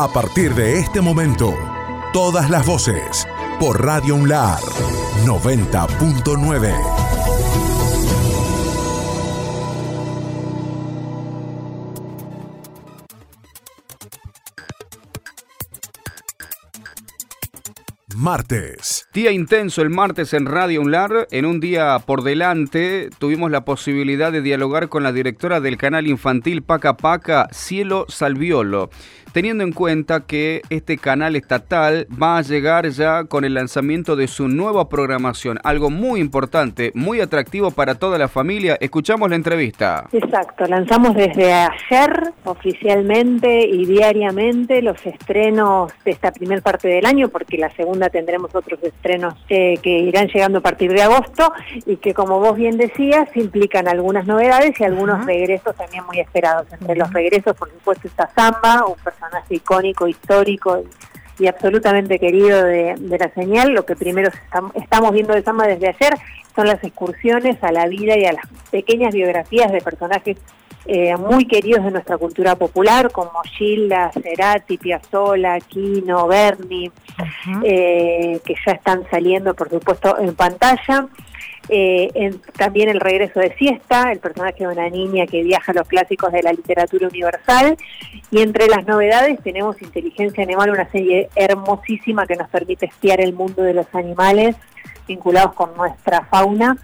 A partir de este momento, todas las voces por Radio Unlar 90.9. martes. Día intenso el martes en Radio Unlar. En un día por delante tuvimos la posibilidad de dialogar con la directora del canal infantil Paca Paca, Cielo Salviolo teniendo en cuenta que este canal estatal va a llegar ya con el lanzamiento de su nueva programación, algo muy importante, muy atractivo para toda la familia. Escuchamos la entrevista. Exacto, lanzamos desde ayer oficialmente y diariamente los estrenos de esta primera parte del año, porque la segunda tendremos otros estrenos eh, que irán llegando a partir de agosto y que como vos bien decías implican algunas novedades y algunos regresos también muy esperados. Entre los regresos, por supuesto, está Zamba, un personaje icónico, histórico y, absolutamente querido de, la señal. Lo que primero estamos viendo de Samba desde ayer son las excursiones a la vida y a las pequeñas biografías de personajes eh, muy queridos de nuestra cultura popular, como Gilda, Cerati, Piazzolla, Quino, Berni, eh, que ya están saliendo, por supuesto, en pantalla. Eh, también el regreso de Siesta, el personaje de una niña que viaja a los clásicos de la literatura universal. Y entre las novedades tenemos Inteligencia Animal, una serie hermosísima que nos permite espiar el mundo de los animales vinculados con nuestra fauna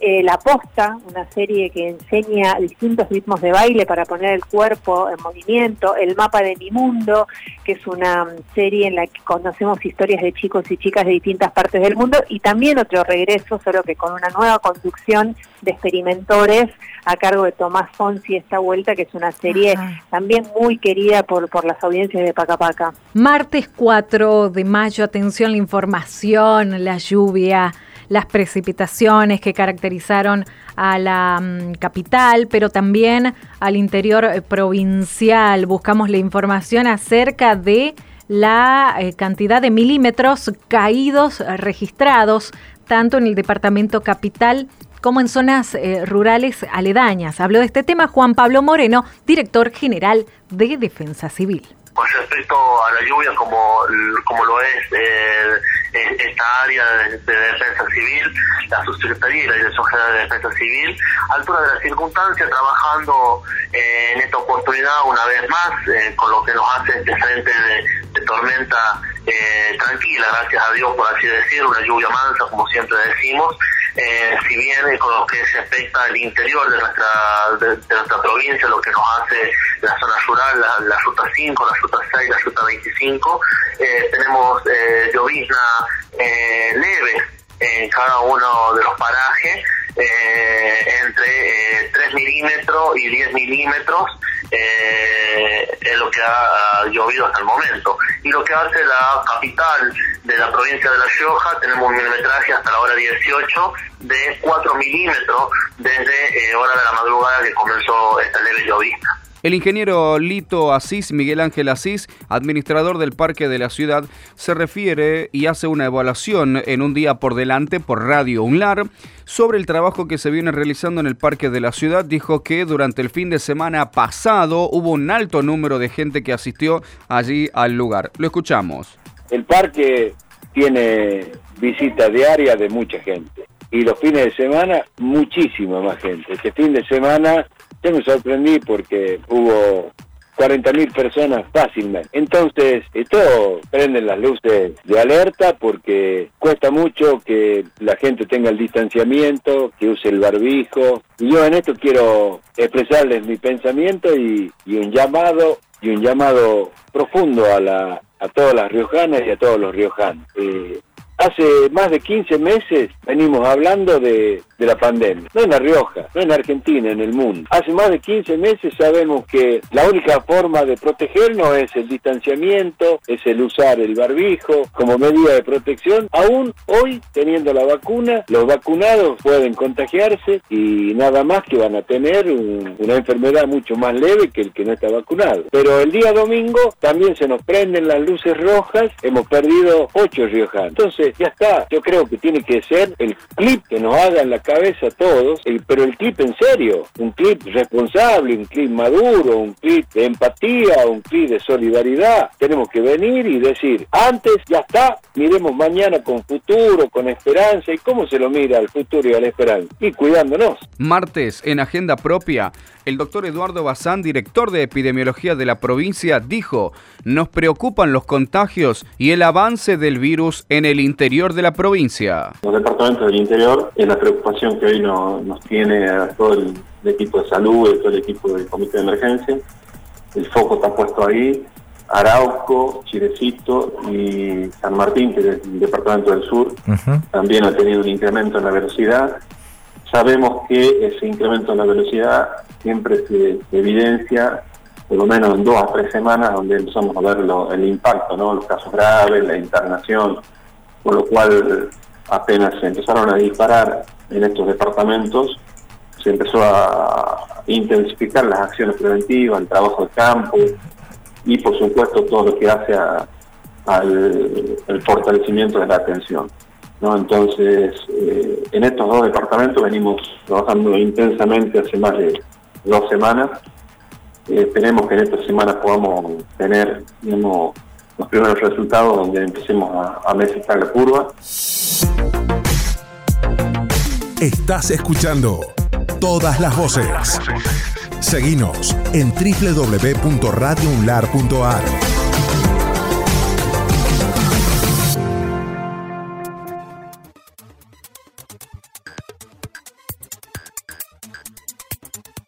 eh, la Posta, una serie que enseña distintos ritmos de baile para poner el cuerpo en movimiento, El Mapa de mi Mundo, que es una serie en la que conocemos historias de chicos y chicas de distintas partes del mundo, y también otro regreso, solo que con una nueva conducción de experimentores a cargo de Tomás Fonsi esta vuelta, que es una serie también muy querida por, por las audiencias de Pacapaca. Martes 4 de mayo, atención, la información, la lluvia las precipitaciones que caracterizaron a la mm, capital, pero también al interior eh, provincial. Buscamos la información acerca de la eh, cantidad de milímetros caídos eh, registrados tanto en el departamento capital como en zonas rurales aledañas. Habló de este tema Juan Pablo Moreno, director general de Defensa Civil con respecto a la lluvia como, como lo es eh, esta área de, defensa civil, la subsecretaría y la Dirección General de Defensa Civil, altura de la circunstancia, trabajando eh, en esta oportunidad una vez más, eh, con lo que nos hace este frente de, tormenta tranquila, gracias a Dios por así decirlo, una lluvia mansa como siempre decimos, eh, si bien con lo que se afecta al interior de nuestra, de, nuestra provincia, lo que nos hace la zona rural, la, ruta 5, la ruta 6, la ruta 25, eh, tenemos eh, llovizna eh, leve en cada uno de los parajes, entre 3 milímetros y 10 milímetros eh, es lo que ha, llovido hasta el momento. Y lo que hace la capital de la provincia de La Rioja, tenemos un milimetraje hasta la hora 18 de 4 milímetros desde eh, hora de la madrugada que comenzó esta leve llovizna. El ingeniero Lito Asís, Miguel Ángel Asís, administrador del Parque de la Ciudad, se refiere y hace una evaluación en un día por delante por Radio UNLAR sobre el trabajo que se viene realizando en el Parque de la Ciudad. Dijo que durante el fin de semana pasado hubo un alto número de gente que asistió allí al lugar. Lo escuchamos. El parque tiene visita diaria de mucha gente y los fines de semana muchísima más gente. Este fin de semana yo me sorprendí porque hubo 40.000 personas fácilmente. Entonces, esto prende las luces de alerta porque cuesta mucho que la gente tenga el distanciamiento, que use el barbijo. Y yo en esto quiero expresarles mi pensamiento y, un llamado y un llamado profundo a la a todas las riojanas y a todos los riojanos. Eh, Hace más de 15 meses venimos hablando de, la pandemia, no en La Rioja, no en Argentina, en el mundo. Hace más de 15 meses sabemos que la única forma de protegernos es el distanciamiento, es el usar el barbijo como medida de protección. Aún hoy, teniendo la vacuna, los vacunados pueden contagiarse y nada más que van a tener una enfermedad mucho más leve que el que no está vacunado. Pero el día domingo también se nos prenden las luces rojas, hemos perdido 8 riojanos. Entonces, Ya está. Yo creo que tiene que ser el clip que nos haga en la cabeza a todos, pero el clip en serio, un clip responsable, un clip maduro, un clip de empatía, un clip de solidaridad. Tenemos que venir y decir, antes ya está, miremos mañana con futuro, con esperanza. ¿Y cómo se lo mira al futuro y a la esperanza? Y cuidándonos. Martes, en agenda propia, el doctor Eduardo Bazán, director de epidemiología de la provincia, dijo, nos preocupan los contagios y el avance del virus en el interior de la provincia. Los departamentos del interior es la preocupación que hoy nos tiene a todo el, equipo de salud, y todo el equipo del comité de emergencia. El foco está puesto ahí. Arauco, Chirecito y San Martín, que es el departamento del sur, también ha tenido un incremento en la velocidad. Sabemos que ese incremento en la velocidad siempre se evidencia por lo menos en dos a tres semanas donde empezamos a ver el impacto, ¿no? los casos graves, la internación, con lo cual apenas se empezaron a disparar en estos departamentos, se empezó a intensificar las acciones preventivas, el trabajo de campo y por supuesto todo lo que hace al fortalecimiento de la atención. Entonces, eh, en estos dos departamentos venimos trabajando intensamente hace más de dos semanas. Eh, esperemos que en esta semana podamos tener los primeros resultados donde empecemos a, a la curva. Estás escuchando todas las voces. Seguinos en www.radiounlar.ar.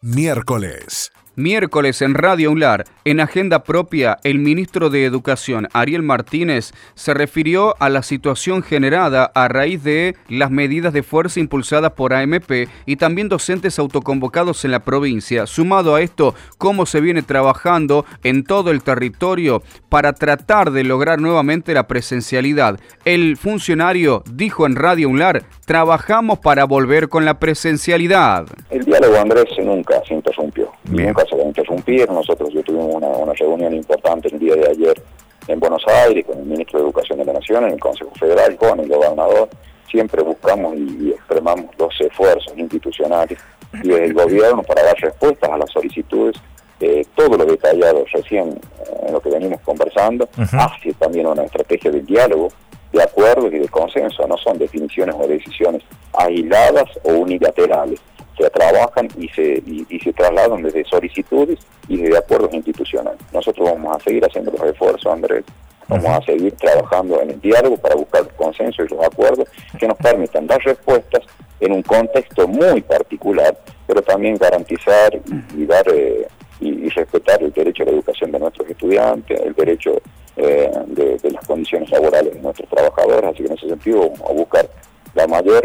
Miércoles. Miércoles en Radio UNLAR, en agenda propia, el ministro de Educación, Ariel Martínez, se refirió a la situación generada a raíz de las medidas de fuerza impulsadas por AMP y también docentes autoconvocados en la provincia. Sumado a esto, cómo se viene trabajando en todo el territorio para tratar de lograr nuevamente la presencialidad. El funcionario dijo en Radio UNLAR, trabajamos para volver con la presencialidad. El diálogo, Andrés, nunca se interrumpió. Nunca se va a interrumpir. Nosotros yo tuvimos una, reunión importante el día de ayer en Buenos Aires con el ministro de Educación de la Nación, en el Consejo Federal, con el gobernador. Siempre buscamos y, extremamos los esfuerzos institucionales y del gobierno para dar respuestas a las solicitudes eh, todo lo detallado recién eh, en lo que venimos conversando, hace también una estrategia de diálogo, de acuerdo y de consenso, no son definiciones o decisiones aisladas o unilaterales. Se trabajan y se, y, se trasladan desde solicitudes y desde acuerdos institucionales. Nosotros vamos a seguir haciendo los esfuerzos, Andrés, vamos a seguir trabajando en el diálogo para buscar consenso y los acuerdos que nos permitan dar respuestas en un contexto muy particular, pero también garantizar y, dar eh, y, respetar el derecho a la educación de nuestros estudiantes, el derecho eh, de, de, las condiciones laborales de nuestros trabajadores, así que en ese sentido vamos a buscar la mayor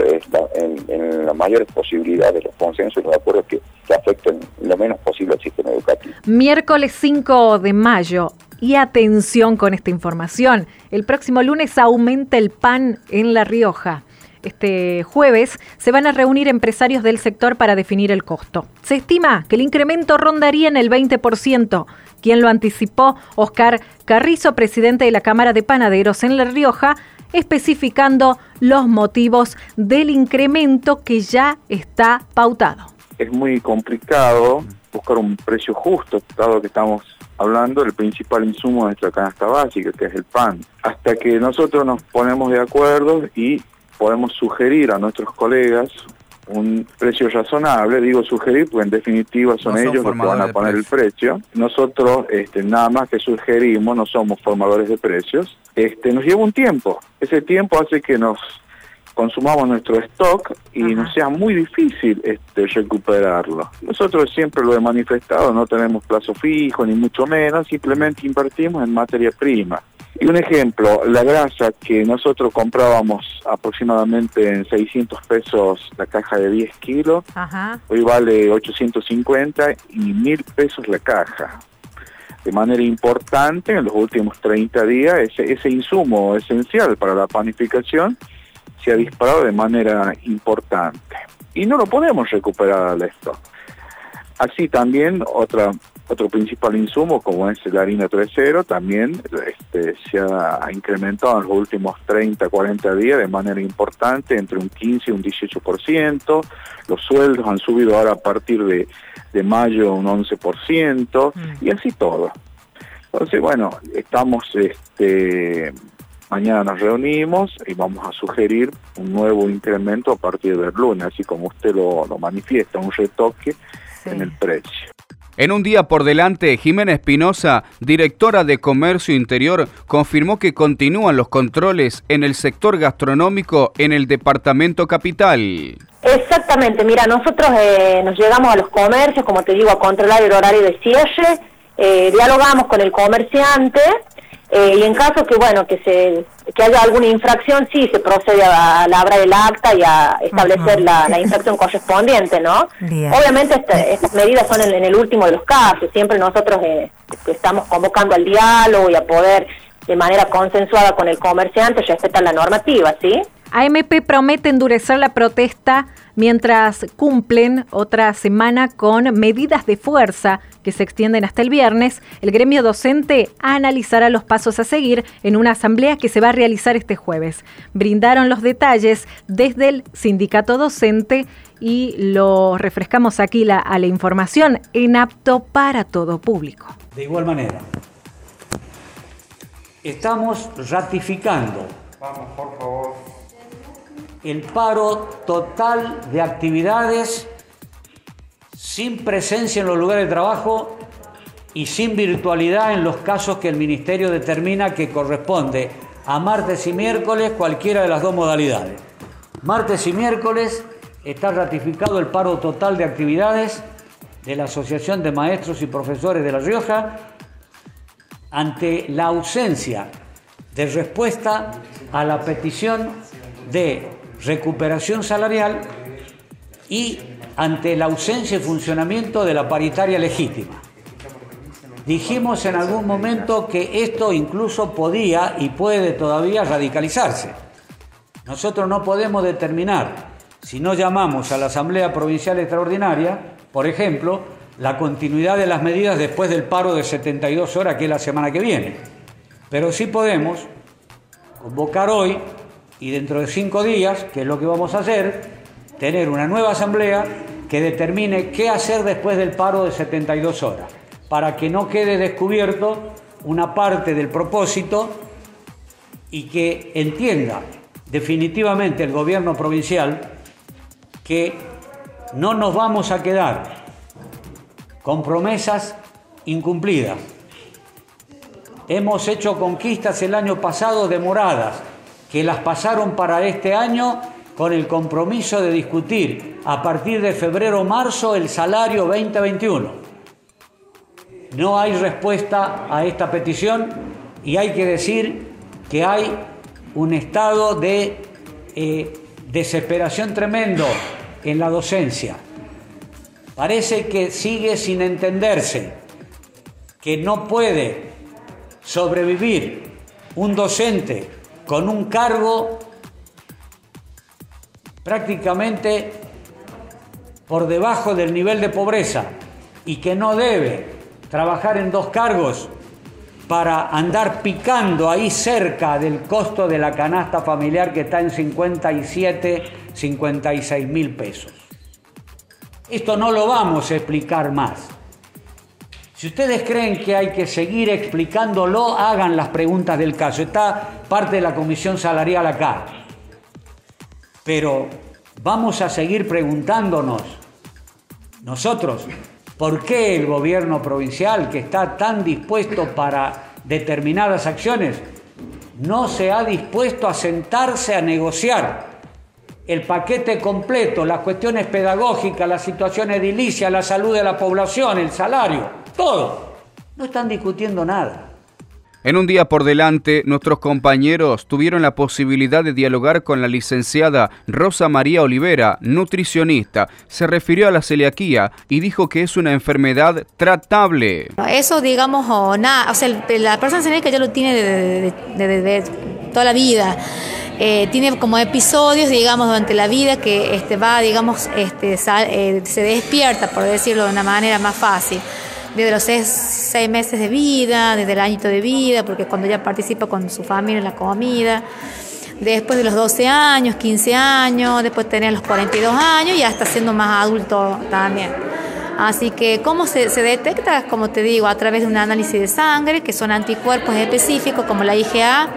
en, en, las mayores posibilidades los consensos y los acuerdos que, que afecten lo menos posible al sistema educativo. Miércoles 5 de mayo. Y atención con esta información. El próximo lunes aumenta el pan en La Rioja. Este jueves se van a reunir empresarios del sector para definir el costo. Se estima que el incremento rondaría en el 20%. Quien lo anticipó, Oscar Carrizo, presidente de la Cámara de Panaderos en La Rioja, especificando los motivos del incremento que ya está pautado. Es muy complicado buscar un precio justo, dado que estamos hablando del principal insumo de nuestra canasta básica, que es el pan. Hasta que nosotros nos ponemos de acuerdo y podemos sugerir a nuestros colegas un precio razonable, digo sugerir, porque en definitiva son, ellos los que van a poner el precio. Nosotros este, nada más que sugerimos, no somos formadores de precios. Este, nos lleva un tiempo. Ese tiempo hace que nos consumamos nuestro stock y nos sea muy difícil este, recuperarlo. Nosotros siempre lo he manifestado, no tenemos plazo fijo ni mucho menos, simplemente invertimos en materia prima. Y un ejemplo, la grasa que nosotros comprábamos aproximadamente en 600 pesos la caja de 10 kilos, hoy vale 850 y 1000 pesos la caja. De manera importante, en los últimos 30 días, ese, ese insumo esencial para la panificación se ha disparado de manera importante. Y no lo podemos recuperar al esto. Así también otra otro principal insumo, como es la harina 3.0, también este, se ha incrementado en los últimos 30, 40 días de manera importante, entre un 15 y un 18%. Los sueldos han subido ahora a partir de, de mayo un 11%, mm. y así todo. Entonces, bueno, estamos, este, mañana nos reunimos y vamos a sugerir un nuevo incremento a partir del lunes, así como usted lo, lo manifiesta, un retoque en el precio. En un día por delante, Jimena Espinosa, directora de Comercio Interior, confirmó que continúan los controles en el sector gastronómico en el departamento capital. Exactamente, mira, nosotros eh, nos llegamos a los comercios, como te digo, a controlar el horario de cierre, eh, dialogamos con el comerciante eh, y en caso que bueno que se que haya alguna infracción sí se procede a la abra del acta y a establecer la, infracción correspondiente no obviamente este, estas medidas son en, el último de los casos. Siempre nosotros eh, estamos convocando al diálogo y a poder de manera consensuada con el comerciante respetar la normativa sí AMP promete endurecer la protesta mientras cumplen otra semana con medidas de fuerza que se extienden hasta el viernes. El gremio docente analizará los pasos a seguir en una asamblea que se va a realizar este jueves. Brindaron los detalles desde el sindicato docente y lo refrescamos aquí a la información en apto para todo público. De igual manera, estamos ratificando. Vamos, por favor el paro total de actividades sin presencia en los lugares de trabajo y sin virtualidad en los casos que el Ministerio determina que corresponde a martes y miércoles cualquiera de las dos modalidades. Martes y miércoles está ratificado el paro total de actividades de la Asociación de Maestros y Profesores de La Rioja ante la ausencia de respuesta a la petición de recuperación salarial y ante la ausencia de funcionamiento de la paritaria legítima. Dijimos en algún momento que esto incluso podía y puede todavía radicalizarse. Nosotros no podemos determinar, si no llamamos a la Asamblea Provincial Extraordinaria, por ejemplo, la continuidad de las medidas después del paro de 72 horas que es la semana que viene. Pero sí podemos convocar hoy y dentro de cinco días, que es lo que vamos a hacer, tener una nueva asamblea que determine qué hacer después del paro de 72 horas, para que no quede descubierto una parte del propósito y que entienda definitivamente el gobierno provincial que no nos vamos a quedar con promesas incumplidas. Hemos hecho conquistas el año pasado demoradas, que las pasaron para este año con el compromiso de discutir a partir de febrero o marzo el salario 2021. No hay respuesta a esta petición y hay que decir que hay un estado de eh, desesperación tremendo en la docencia. Parece que sigue sin entenderse que no puede sobrevivir un docente con un cargo prácticamente por debajo del nivel de pobreza y que no debe trabajar en dos cargos para andar picando ahí cerca del costo de la canasta familiar que está en 57, 56 mil pesos. Esto no lo vamos a explicar más. Si ustedes creen que hay que seguir explicándolo, hagan las preguntas del caso. Está parte de la comisión salarial acá. Pero vamos a seguir preguntándonos nosotros, ¿por qué el gobierno provincial, que está tan dispuesto para determinadas acciones, no se ha dispuesto a sentarse a negociar el paquete completo, las cuestiones pedagógicas, la situación edilicia, la salud de la población, el salario? Todo. No están discutiendo nada. En un día por delante, nuestros compañeros tuvieron la posibilidad de dialogar con la licenciada Rosa María Olivera, nutricionista. Se refirió a la celiaquía y dijo que es una enfermedad tratable. Eso, digamos, o nada, o sea, la persona celíaca ya lo tiene de, toda la vida. Eh, tiene como episodios, digamos, durante la vida que este, va, digamos, este, eh, se despierta, por decirlo de una manera más fácil. Desde los seis, meses de vida, desde el añito de vida, porque cuando ya participa con su familia en la comida, después de los 12 años, 15 años, después tener los 42 años y hasta siendo más adulto también. Así que, ¿cómo se, se, detecta? Como te digo, a través de un análisis de sangre, que son anticuerpos específicos como la IgA,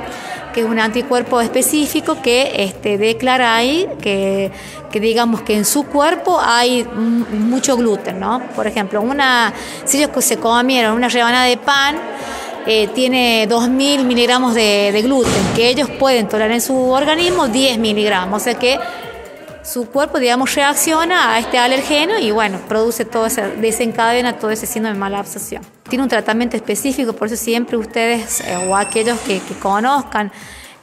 que es un anticuerpo específico que este, declara ahí que, digamos que en su cuerpo hay mucho gluten, ¿no? Por ejemplo, una, si ellos se comieron una rebanada de pan, eh, tiene 2.000 miligramos de, de, gluten, que ellos pueden tolerar en su organismo 10 miligramos, o sea que su cuerpo, digamos, reacciona a este alergeno y bueno, produce todo ese, desencadena todo ese síndrome de mala absorción. Tiene un tratamiento específico, por eso siempre ustedes eh, o aquellos que, conozcan,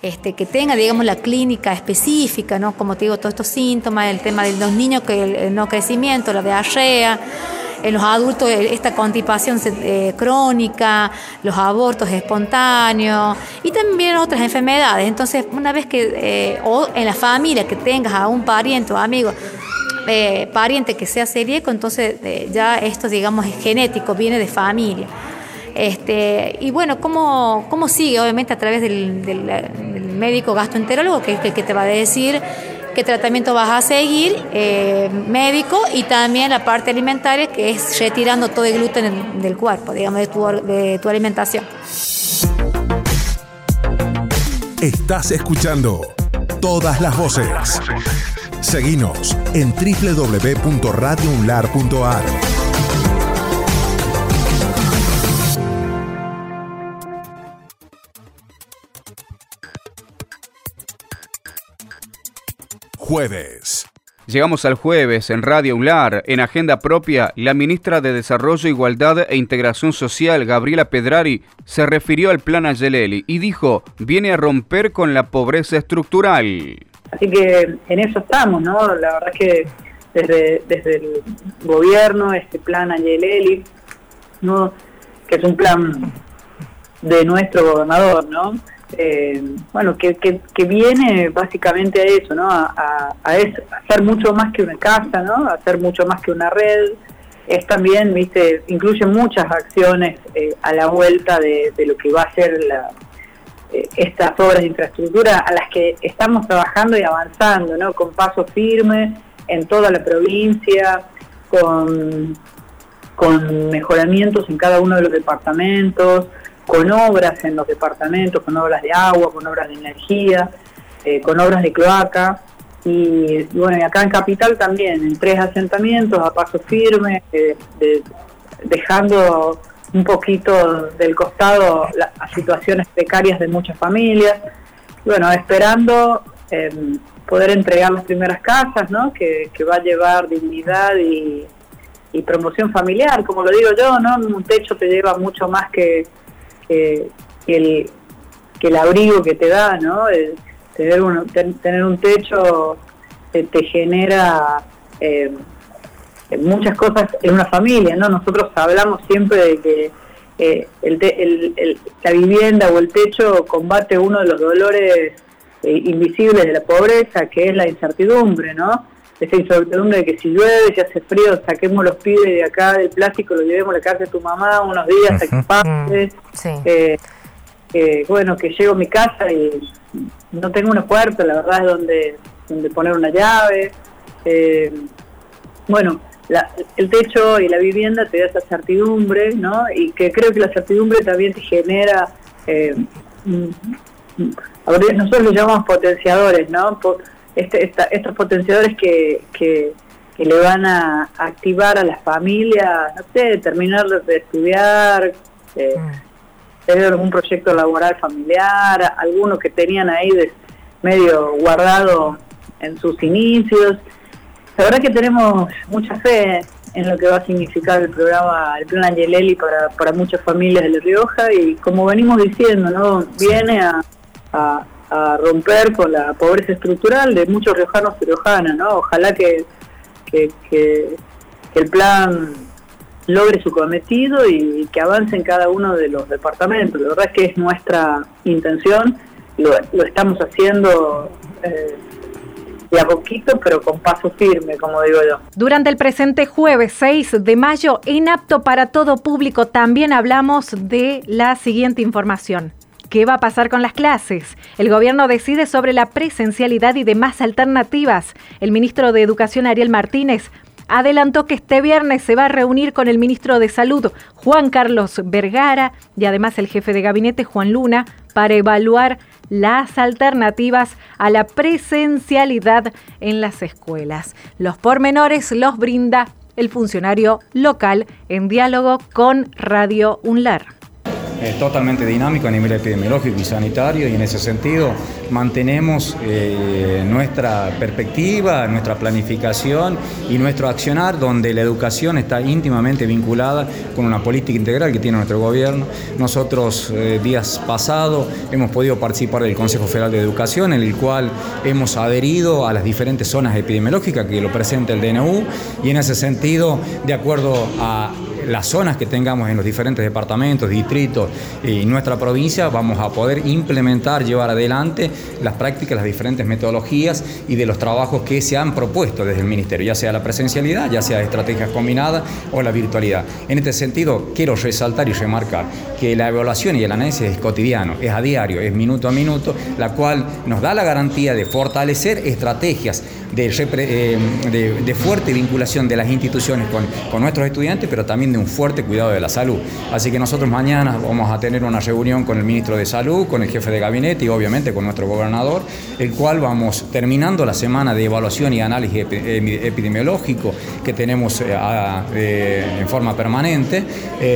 este, que tengan, digamos, la clínica específica, ¿no? Como te digo, todos estos síntomas, el tema de los niños, que el no crecimiento, la diarrea, en los adultos esta constipación eh, crónica, los abortos espontáneos y también otras enfermedades. Entonces, una vez que, eh, o en la familia, que tengas a un pariente o amigo, eh, pariente que sea celíaco, entonces ya esto, digamos, es genético, viene de familia. Este, y bueno, ¿cómo, ¿cómo sigue? Obviamente a través del, médico gastroenterólogo que, que, que te va a decir qué tratamiento vas a seguir, eh, médico, y también la parte alimentaria, que es retirando todo el gluten del cuerpo, digamos, de tu, de tu alimentación. Estás escuchando todas las voces. Seguinos en www.radiounlar.ar. Jueves. Llegamos al jueves en Radio UNLAR. En agenda propia, la ministra de Desarrollo, Igualdad e Integración Social, Gabriela Pedrari, se refirió al plan Ayeleli y dijo, viene a romper con la pobreza estructural. Así que en eso estamos, ¿no? La verdad es que desde, desde el gobierno, este plan Ayeleli, ¿no? que es un plan de nuestro gobernador, ¿no? Eh, bueno, que, que, viene básicamente a eso, ¿no? A, hacer mucho más que una casa, ¿no? A mucho más que una red. Es también, viste, incluye muchas acciones eh, a la vuelta de, lo que va a ser eh, estas obras de infraestructura a las que estamos trabajando y avanzando, ¿no? Con paso firme en toda la provincia, con, con mejoramientos en cada uno de los departamentos, con obras en los departamentos, con obras de agua, con obras de energía, eh, con obras de cloaca. Y, bueno, y acá en Capital también, en tres asentamientos a paso firme, eh, dejando un poquito del costado las situaciones precarias de muchas familias. Bueno, esperando em, poder entregar las primeras casas, ¿no? Que, va a llevar dignidad y, y promoción familiar, como lo digo yo, ¿no? Un techo te lleva mucho más que que, el, que el abrigo que te da, ¿no? tener, un, tener un techo te, genera eh, muchas cosas en una familia, ¿no? Nosotros hablamos siempre de que eh, la vivienda o el techo combate uno de los dolores eh, invisibles de la pobreza, que es la incertidumbre, ¿no? Esa incertidumbre de que si llueve, si hace frío, saquemos los pibes de acá del plástico, lo llevemos a la casa de tu mamá unos días hasta que pase. Eh, bueno, que llego a mi casa y no tengo una puerta, la verdad es donde, donde poner una llave. Eh, bueno, el techo y la vivienda te da esa certidumbre, ¿no? Y que creo que la certidumbre también te genera... Eh, nosotros lo llamamos potenciadores, ¿no? Este, estos potenciadores que, que, le van a activar a las familias, no sé, terminar de estudiar, eh, mm. tener algún proyecto laboral familiar, alguno que tenían ahí de medio guardado en sus inicios. La verdad que tenemos mucha fe en lo que va a significar el programa, el plan Angelelli para, para muchas familias de La Rioja y como venimos diciendo, ¿no? Viene a, a romper con la pobreza estructural de muchos riojanos y riojanas, ¿no? Ojalá que, que, el plan logre su cometido y que avance en cada uno de los departamentos. La verdad es que es nuestra intención, lo, estamos haciendo eh, de a poquito, pero con paso firme, como digo yo. Durante el presente jueves 6 de mayo, en Apto para Todo Público, también hablamos de la siguiente información. ¿Qué va a pasar con las clases? El gobierno decide sobre la presencialidad y demás alternativas. El ministro de Educación, Ariel Martínez, adelantó que este viernes se va a reunir con el ministro de Salud, Juan Carlos Vergara, y además el jefe de gabinete, Juan Luna, para evaluar las alternativas a la presencialidad en las escuelas. Los pormenores los brinda el funcionario local en diálogo con Radio UNLAR totalmente dinámico a nivel epidemiológico y sanitario y en ese sentido mantenemos eh, nuestra perspectiva, nuestra planificación y nuestro accionar donde la educación está íntimamente vinculada con una política integral que tiene nuestro gobierno. Nosotros eh, días pasados hemos podido participar del Consejo Federal de Educación en el cual hemos adherido a las diferentes zonas epidemiológicas que lo presenta el DNU y en ese sentido, de acuerdo a las zonas que tengamos en los diferentes departamentos, distritos y nuestra provincia, vamos a poder implementar, llevar adelante las prácticas, las diferentes metodologías y de los trabajos que se han propuesto desde el Ministerio, ya sea la presencialidad, ya sea estrategias combinadas o la virtualidad. En este sentido, quiero resaltar y remarcar que la evaluación y el análisis es cotidiano, es a diario, es minuto a minuto, la cual nos da la garantía de fortalecer estrategias eh, de, fuerte vinculación de las instituciones con, con, nuestros estudiantes, pero también de un fuerte cuidado de la salud. Así que nosotros mañana vamos a tener una reunión con el ministro de Salud, con el jefe de gabinete y obviamente con nuestro gobernador, el cual vamos terminando la semana de evaluación y análisis epidemiológico que tenemos eh, eh, en forma permanente.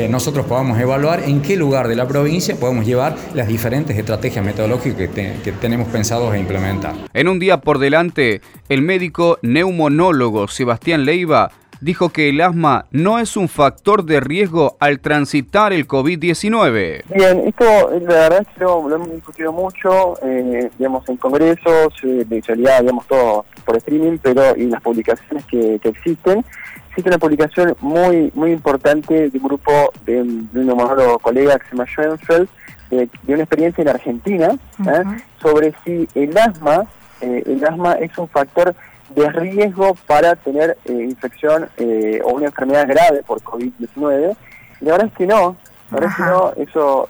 nosotros podamos evaluar en qué lugar de la provincia podemos llevar las diferentes estrategias metodológicas que, tenemos pensados a implementar. En un día por delante, el médico neumonólogo Sebastián Leiva dijo que el asma no es un factor de riesgo al transitar el COVID-19. Bien, esto la verdad es que lo, hemos discutido mucho, eh, digamos, en congresos, eh, de realidad, digamos, todo por streaming, pero y las publicaciones que, existen. Existe una publicación muy muy importante de un grupo de, un neumonólogo colega que se llama Schoenfeld, de, una experiencia en Argentina, ¿eh? sobre si el asma eh, el asma es un factor de riesgo para tener eh, infección eh, o una enfermedad grave por COVID-19. Y la verdad es que no, la verdad es que no, eso,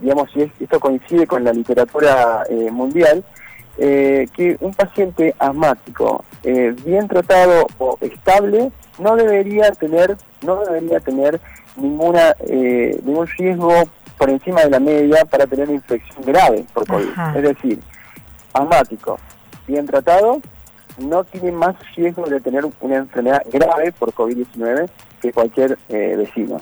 digamos, si esto coincide con la literatura mundial, que un paciente asmático bien tratado o estable no debería tener, no debería tener ninguna, ningún riesgo por encima de la media para tener una infección grave por COVID. Es decir, asmático, bien tratado, no tiene más riesgo de tener una enfermedad grave por COVID-19 que cualquier eh, vecino.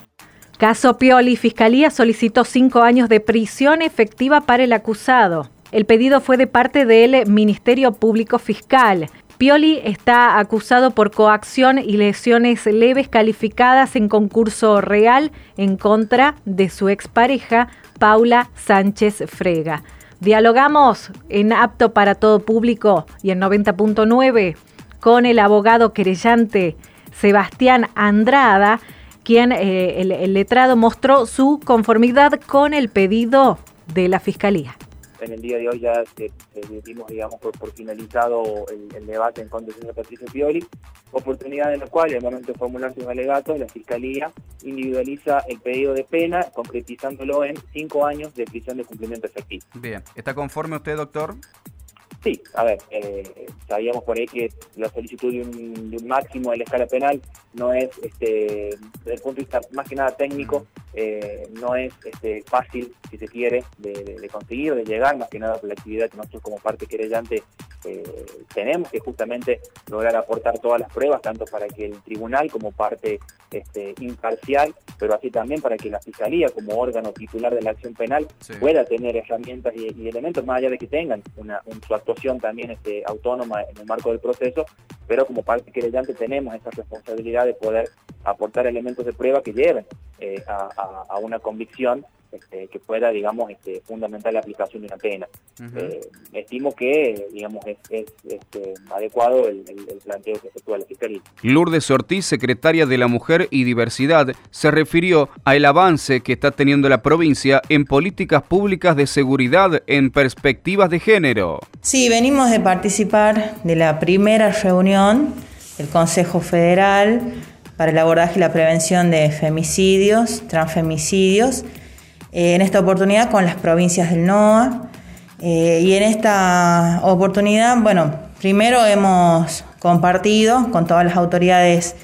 Caso Pioli, Fiscalía solicitó cinco años de prisión efectiva para el acusado. El pedido fue de parte del Ministerio Público Fiscal. Pioli está acusado por coacción y lesiones leves calificadas en concurso real en contra de su expareja, Paula Sánchez Frega. Dialogamos en Apto para Todo Público y en 90.9 con el abogado querellante Sebastián Andrada, quien eh, el letrado mostró su conformidad con el pedido de la Fiscalía en el día de hoy ya dimos, digamos, por, finalizado el, debate en contra de Patricio Pioli, oportunidad en la cual, al momento de formular sus alegatos, la Fiscalía individualiza el pedido de pena, concretizándolo en cinco años de prisión de cumplimiento efectivo. Bien, ¿está conforme usted, doctor? Sí, a ver, eh, sabíamos por ahí que la solicitud de un, máximo de la escala penal no es, este, desde el punto de vista más que nada técnico, eh, no es este, fácil, si se quiere, de, conseguir, de llegar, más que nada por la actividad que nosotros como parte querellante eh, tenemos, que justamente lograr aportar todas las pruebas, tanto para que el tribunal como parte este, imparcial, pero así también para que la Fiscalía como órgano titular de la acción penal pueda tener herramientas y, elementos, más allá de que tengan una, su actuación también este, autónoma en el marco del proceso, pero como parte querellante tenemos esa responsabilidad de poder aportar elementos de prueba que lleven eh, a, una convicción este, que pueda, digamos, este, fundamentar la aplicación de una pena. Eh, estimo que, digamos, es, este, adecuado el, planteo que efectúa la Fiscalía. Lourdes Ortiz, secretaria de la Mujer y Diversidad, se refirió al avance que está teniendo la provincia en políticas públicas de seguridad en perspectivas de género. Sí, venimos de participar de la primera reunión del Consejo Federal para el abordaje y la prevención de femicidios, transfemicidios, eh, en esta oportunidad con las provincias del NOA. Eh, y en esta oportunidad, bueno, primero hemos compartido con todas las autoridades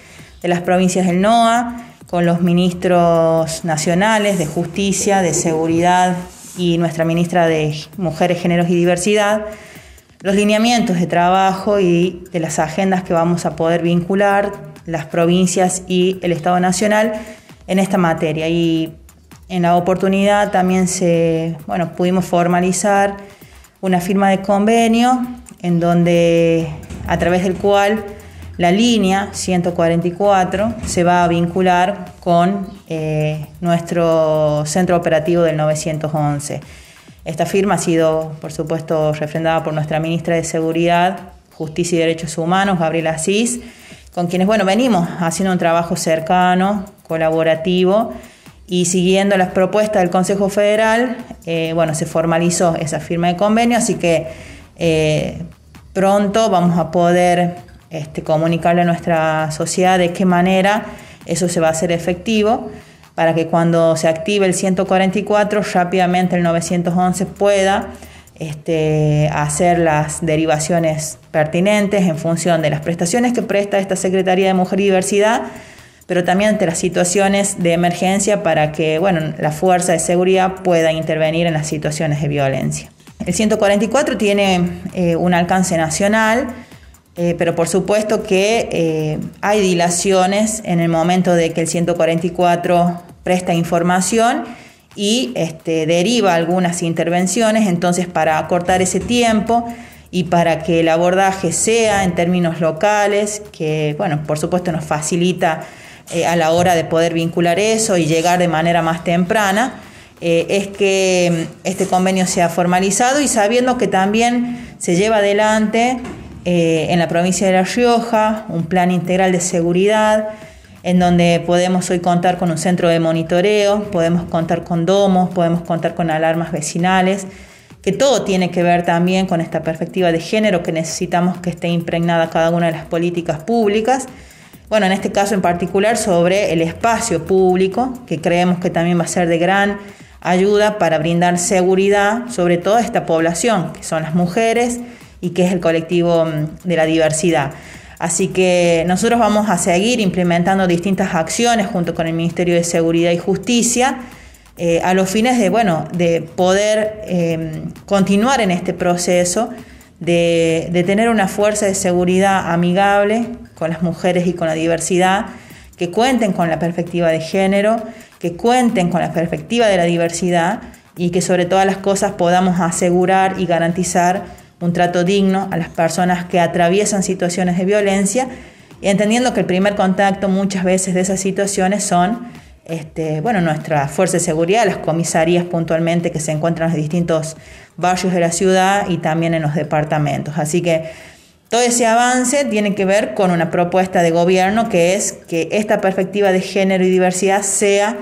de las provincias del NOA, con los ministros nacionales de Justicia, de Seguridad y nuestra ministra de Mujeres, Géneros y Diversidad, los lineamientos de trabajo y de las agendas que vamos a poder vincular las provincias y el Estado Nacional en esta materia. Y en la oportunidad también se, bueno, pudimos formalizar una firma de convenio en donde a través del cual la línea 144 se va a vincular con eh, nuestro centro operativo del 911. Esta firma ha sido, por supuesto, refrendada por nuestra ministra de Seguridad, Justicia y Derechos Humanos, Gabriela Asís, con quienes, bueno, venimos haciendo un trabajo cercano, colaborativo, y siguiendo las propuestas del Consejo Federal, eh, bueno, se formalizó esa firma de convenio, así que eh, pronto vamos a poder este, comunicarle a nuestra sociedad de qué manera eso se va a hacer efectivo para que cuando se active el 144 rápidamente el 911 pueda este, hacer las derivaciones pertinentes en función de las prestaciones que presta esta Secretaría de Mujer y Diversidad pero también ante las situaciones de emergencia para que bueno, la fuerza de seguridad pueda intervenir en las situaciones de violencia. El 144 tiene eh, un alcance nacional, eh, pero por supuesto que eh, hay dilaciones en el momento de que el 144 presta información y este, deriva algunas intervenciones, entonces para acortar ese tiempo y para que el abordaje sea en términos locales, que bueno, por supuesto nos facilita eh, a la hora de poder vincular eso y llegar de manera más temprana, eh, es que mm, este convenio sea formalizado y sabiendo que también se lleva adelante eh, en la provincia de La Rioja un plan integral de seguridad en donde podemos hoy contar con un centro de monitoreo, podemos contar con domos, podemos contar con alarmas vecinales, que todo tiene que ver también con esta perspectiva de género que necesitamos que esté impregnada cada una de las políticas públicas bueno, en este caso en particular sobre el espacio público, que creemos que también va a ser de gran ayuda para brindar seguridad sobre toda esta población, que son las mujeres y que es el colectivo mm, de la diversidad. Así que nosotros vamos a seguir implementando distintas acciones junto con el Ministerio de Seguridad y Justicia eh, a los fines de, bueno, de poder em, continuar en este proceso de, tener una fuerza de seguridad amigable, con las mujeres y con la diversidad, que cuenten con la perspectiva de género, que cuenten con la perspectiva de la diversidad y que sobre todas las cosas podamos asegurar y garantizar un trato digno a las personas que atraviesan situaciones de violencia entendiendo que el primer contacto muchas veces de esas situaciones son este, bueno, nuestra fuerza de seguridad, las comisarías puntualmente que se encuentran en los distintos barrios de la ciudad y también en los departamentos. Así que todo ese avance tiene que ver con una propuesta de gobierno que es que esta perspectiva de género y diversidad sea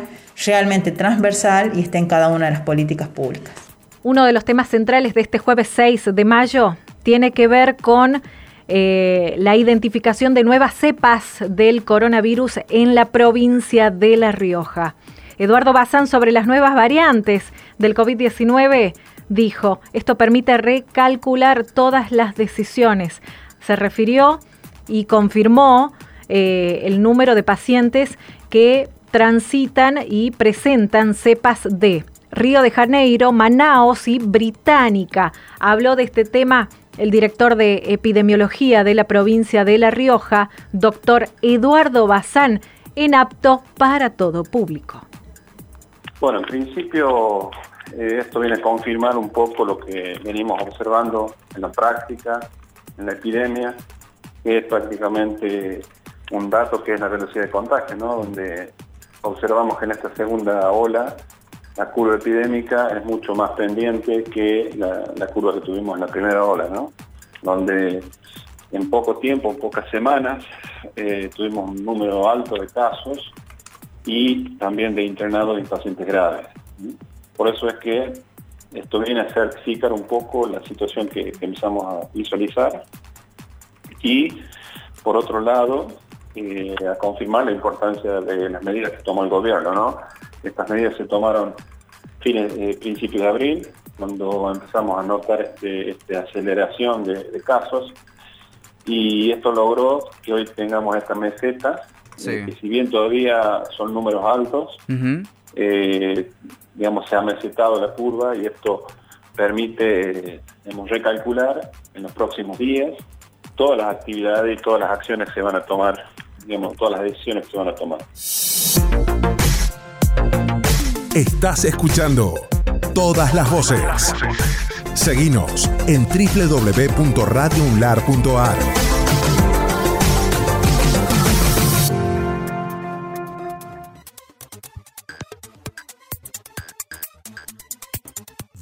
realmente transversal y esté en cada una de las políticas públicas. Uno de los temas centrales de este jueves 6 de mayo tiene que ver con eh, la identificación de nuevas cepas del coronavirus en la provincia de La Rioja. Eduardo Bazán sobre las nuevas variantes del COVID-19 dijo, esto permite recalcular todas las decisiones. Se refirió y confirmó eh, el número de pacientes que transitan y presentan cepas de Río de Janeiro, Manaos y Británica. Habló de este tema el director de epidemiología de la provincia de La Rioja, doctor Eduardo Bazán, en apto para todo público. Bueno, en principio eh, esto viene a confirmar un poco lo que venimos observando en la práctica, en la epidemia, que es prácticamente un dato que es la velocidad de contagio, ¿no? donde observamos que en esta segunda ola la curva epidémica es mucho más pendiente que la, la curva que tuvimos en la primera ola, ¿no? Donde en poco tiempo, en pocas semanas, eh, tuvimos un número alto de casos y también de internados en pacientes graves. Por eso es que esto viene a ser cícar un poco la situación que, que empezamos a visualizar y por otro lado eh, a confirmar la importancia de las medidas que tomó el gobierno. ¿no? Estas medidas se tomaron fines, eh, principios de abril, cuando empezamos a notar este, este aceleración de, de casos y esto logró que hoy tengamos esta meseta, Sí. eh, que si bien todavía son números altos, eh, digamos, se ha mesetado la curva y esto permite digamos, recalcular en los próximos días todas las actividades y todas las acciones que se van a tomar, digamos, todas las decisiones que se van a tomar. Estás escuchando todas las voces. Seguinos en www.radiounlar.ar.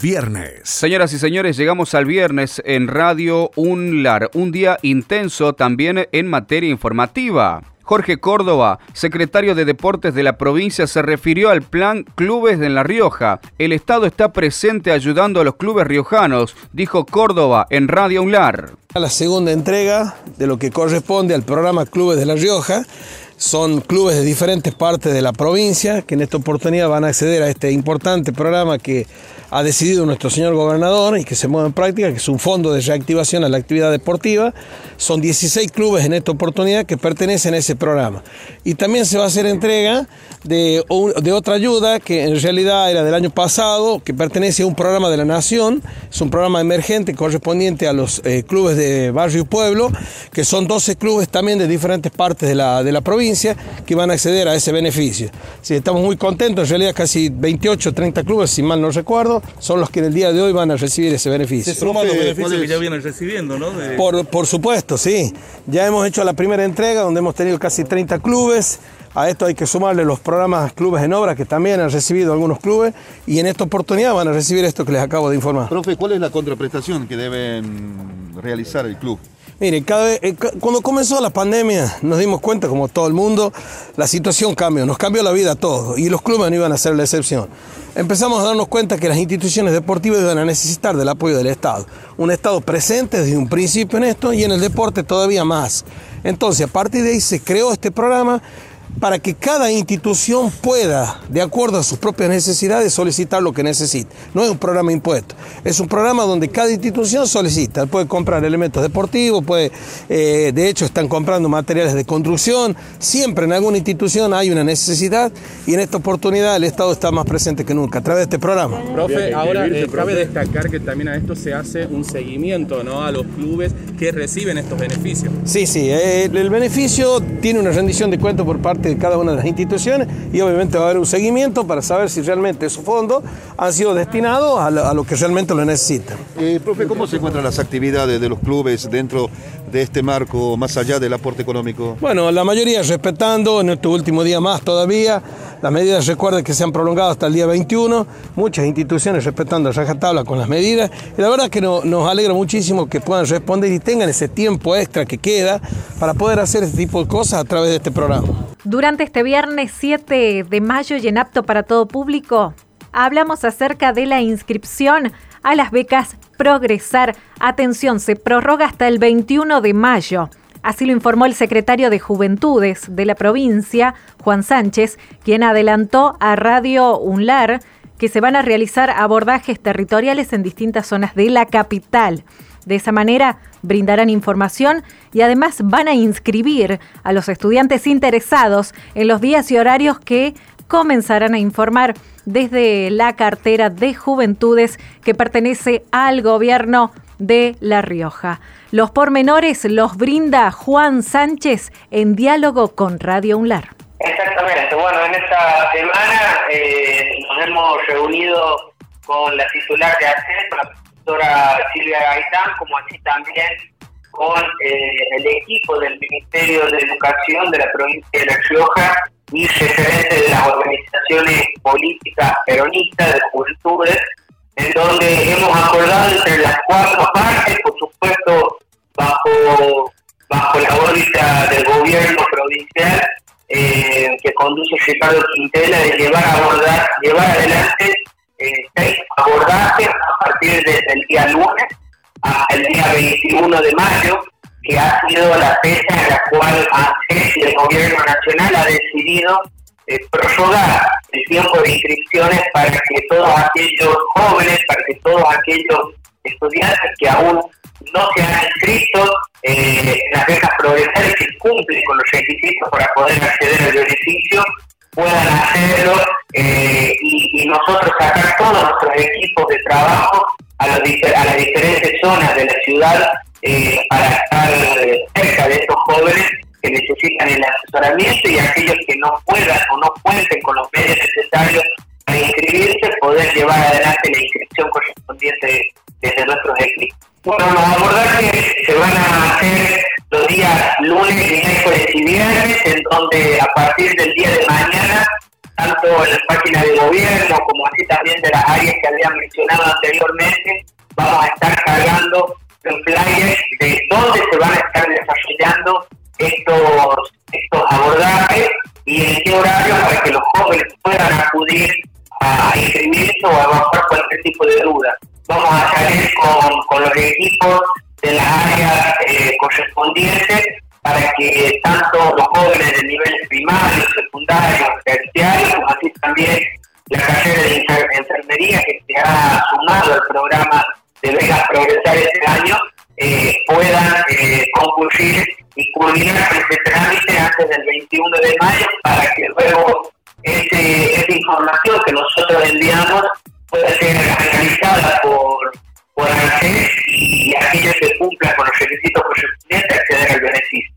Viernes. Señoras y señores, llegamos al viernes en Radio UNLAR, un día intenso también en materia informativa. Jorge Córdoba, secretario de Deportes de la provincia, se refirió al plan Clubes de La Rioja. El Estado está presente ayudando a los clubes riojanos, dijo Córdoba en Radio UNLAR. La segunda entrega de lo que corresponde al programa Clubes de La Rioja. Son clubes de diferentes partes de la provincia que en esta oportunidad van a acceder a este importante programa que ha decidido nuestro señor gobernador y que se mueve en práctica, que es un fondo de reactivación a la actividad deportiva. Son 16 clubes en esta oportunidad que pertenecen a ese programa. Y también se va a hacer entrega de, de otra ayuda que en realidad era del año pasado, que pertenece a un programa de la Nación. Es un programa emergente correspondiente a los eh, clubes de barrio y pueblo, que son 12 clubes también de diferentes partes de la, de la provincia que van a acceder a ese beneficio. Sí, estamos muy contentos, en realidad casi 28, 30 clubes, si mal no recuerdo, son los que en el día de hoy van a recibir ese beneficio. Se suman los beneficios que ya vienen recibiendo, ¿no? De- Por, por supuesto, sí. Ya hemos hecho la primera entrega donde hemos tenido casi 30 clubes. A esto hay que sumarle los programas Clubes en Obra que también han recibido algunos clubes y en esta oportunidad van a recibir esto que les acabo de informar. Profe, ¿cuál es la contraprestación que deben realizar el club? Mire, cada eh, cuando comenzó la pandemia nos dimos cuenta, como todo el mundo, la situación cambió, nos cambió la vida a todos y los clubes no iban a ser la excepción. Empezamos a darnos cuenta que las instituciones deportivas iban a necesitar del apoyo del Estado. Un Estado presente desde un principio en esto y en el deporte todavía más. Entonces, a partir de ahí se creó este programa para que cada institución pueda, de acuerdo a sus propias necesidades, solicitar lo que necesite. No es un programa impuesto, es un programa donde cada institución solicita. Puede comprar elementos deportivos, puede, eh, de hecho están comprando materiales de construcción. Siempre en alguna institución hay una necesidad y en esta oportunidad el Estado está más presente que nunca a través de este programa. Profe, ahora eh, cabe destacar que también a esto se hace un seguimiento ¿no? a los clubes que reciben estos beneficios. Sí, sí, eh, el beneficio tiene una rendición de cuentas por parte de cada una de las instituciones y obviamente va a haber un seguimiento para saber si realmente esos fondos han sido destinados a lo, a lo que realmente lo necesitan. Eh, profe, ¿cómo se encuentran las actividades de los clubes dentro de este marco, más allá del aporte económico? Bueno, la mayoría respetando, en este último día más todavía, las medidas recuerden que se han prolongado hasta el día 21, muchas instituciones respetando rajatabla con las medidas, y la verdad que no- nos alegra muchísimo que puedan responder y tengan ese tiempo extra que queda para poder hacer este tipo de cosas a través de este programa. Durante este viernes 7 de mayo y en apto para todo público, hablamos acerca de la inscripción a las becas Progresar. Atención, se prorroga hasta el 21 de mayo. Así lo informó el secretario de Juventudes de la provincia, Juan Sánchez, quien adelantó a Radio UNLAR que se van a realizar abordajes territoriales en distintas zonas de la capital. De esa manera brindarán información y además van a inscribir a los estudiantes interesados en los días y horarios que comenzarán a informar desde la cartera de juventudes que pertenece al gobierno de La Rioja. Los pormenores los brinda Juan Sánchez en diálogo con Radio UNLAR. Exactamente, bueno, en esta semana eh, nos hemos reunido con la titular de ACES, profesora Silvia Gaitán, como así también con eh, el equipo del Ministerio de Educación de la provincia de La Rioja y referentes de las organizaciones políticas peronistas de juventudes, en donde hemos acordado entre las cuatro partes, por supuesto, bajo, bajo la órbita del gobierno provincial, eh, que conduce Ricardo Quintela, de llevar, a abordar, llevar adelante eh, seis abordajes a partir del día lunes hasta el día 21 de mayo, que ha sido la fecha en la cual el gobierno nacional ha decidido eh, prorrogar el tiempo de inscripciones para que todos aquellos jóvenes, para que todos aquellos estudiantes que aún no se han inscrito eh, las becas progresales que cumplen con los requisitos para poder acceder al beneficio, puedan hacerlo eh, y, nosotros sacar todos nuestros equipos de trabajo a, las diferentes zonas de la ciudad eh, para estar cerca de estos jóvenes que necesitan el asesoramiento y aquellos que no puedan o no cuenten con los medios necesarios para inscribirse, poder llevar adelante la inscripción correspondiente desde nuestros equipos. Bueno, los abordajes se van a hacer los días lunes, miércoles y viernes, en donde a partir del día de mañana, tanto en las páginas de gobierno como así también de las áreas que habían mencionado anteriormente, vamos a estar cargando en flyers de dónde se van a estar desarrollando estos, estos abordajes y en qué horario para que los jóvenes puedan acudir a inscribirse o a avanzar cualquier tipo de duda. Vamos a salir con, con los equipos de las áreas eh, correspondientes para que tanto los jóvenes de nivel primario, secundario, terciario, como así también la carrera de enfermería que se ha sumado al programa de becas progresar este año, eh, puedan eh, y culminar este trámite antes del 21 de mayo para que luego ese, esa información que nosotros enviamos pueda ser analizada por, por con los requisitos correspondientes acceder al beneficio.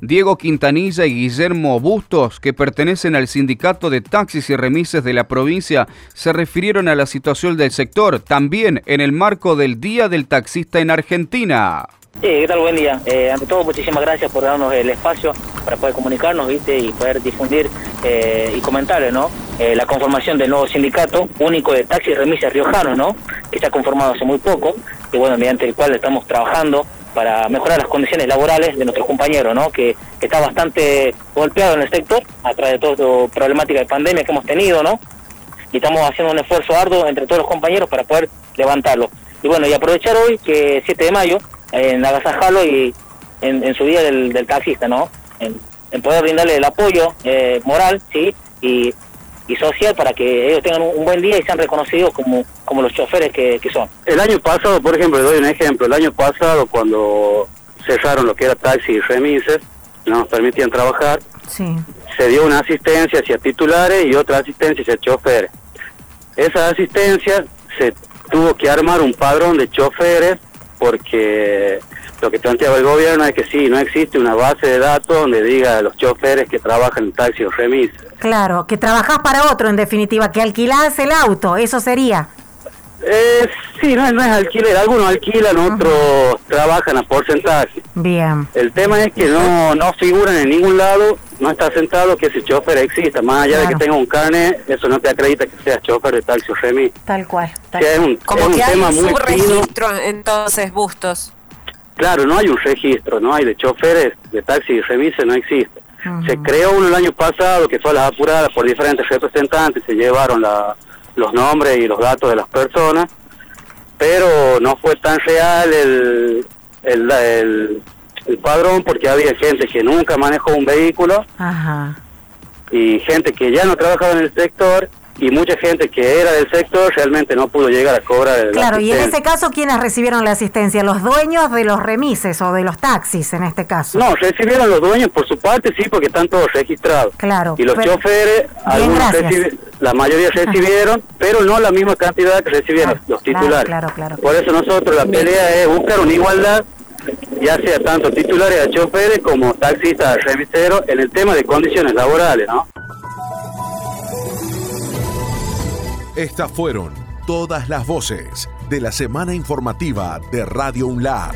Diego Quintanilla y Guillermo Bustos, que pertenecen al sindicato de taxis y remises de la provincia, se refirieron a la situación del sector, también en el marco del Día del Taxista en Argentina. Sí, ¿qué tal? Buen día. Eh, ante todo, muchísimas gracias por darnos el espacio para poder comunicarnos ¿viste? y poder difundir eh, y comentarles ¿no? Eh, la conformación del nuevo sindicato único de taxis y remises riojanos, ¿no? que se ha conformado hace muy poco y bueno, mediante el cual estamos trabajando para mejorar las condiciones laborales de nuestros compañeros, ¿no? que, está bastante golpeado en el sector a través de toda la problemática de pandemia que hemos tenido, ¿no? y estamos haciendo un esfuerzo arduo entre todos los compañeros para poder levantarlo. Y bueno, y aprovechar hoy que 7 de mayo, en agasajarlo y en, su día del, taxista, ¿no? En, poder brindarle el apoyo eh, moral, ¿sí? Y, social para que ellos tengan un, buen día y sean reconocidos como, como los choferes que, son. El año pasado, por ejemplo, le doy un ejemplo, el año pasado cuando cerraron lo que era taxi y remises, no nos permitían trabajar, se dio una asistencia hacia titulares y otra asistencia hacia choferes. Esa asistencia se tuvo que armar un padrón de choferes porque lo que planteaba el gobierno es que sí, no existe una base de datos donde diga a los choferes que trabajan en taxi o remis. Claro, que trabajás para otro en definitiva, que alquilás el auto, eso sería. Eh, sí, no, no es alquiler, algunos alquilan, otros trabajan a porcentaje. Bien. El tema es que no, no figuran en ningún lado, no está sentado que ese chofer exista, más allá de que tenga un carnet, eso no te acredita que sea chofer de taxi o remis. Tal cual. Es un, Como que tema hay un subregistro entonces, Bustos. Claro, no hay un registro, no hay de choferes de taxi y remises, no existe. Se creó uno el año pasado que fue a las apuradas por diferentes representantes, se llevaron la, los nombres y los datos de las personas, pero no fue tan real el, el, el, el padrón porque había gente que nunca manejó un vehículo y gente que ya no trabajaba en el sector y mucha gente que era del sector realmente no pudo llegar a cobrar Claro, y en ese caso, ¿quiénes recibieron la asistencia? ¿Los dueños de los remises o de los taxis en este caso? No, recibieron los dueños por su parte, sí, porque están todos registrados. Claro. Y los choferes, algunos la mayoría recibieron, pero no la misma cantidad que recibieron los titulares. Claro, claro, Por eso nosotros la pelea es buscar una igualdad ya sea tanto titulares a choferes como taxistas, remiseros, en el tema de condiciones laborales, ¿no? Estas fueron todas las voces de la semana informativa de Radio UNLAR.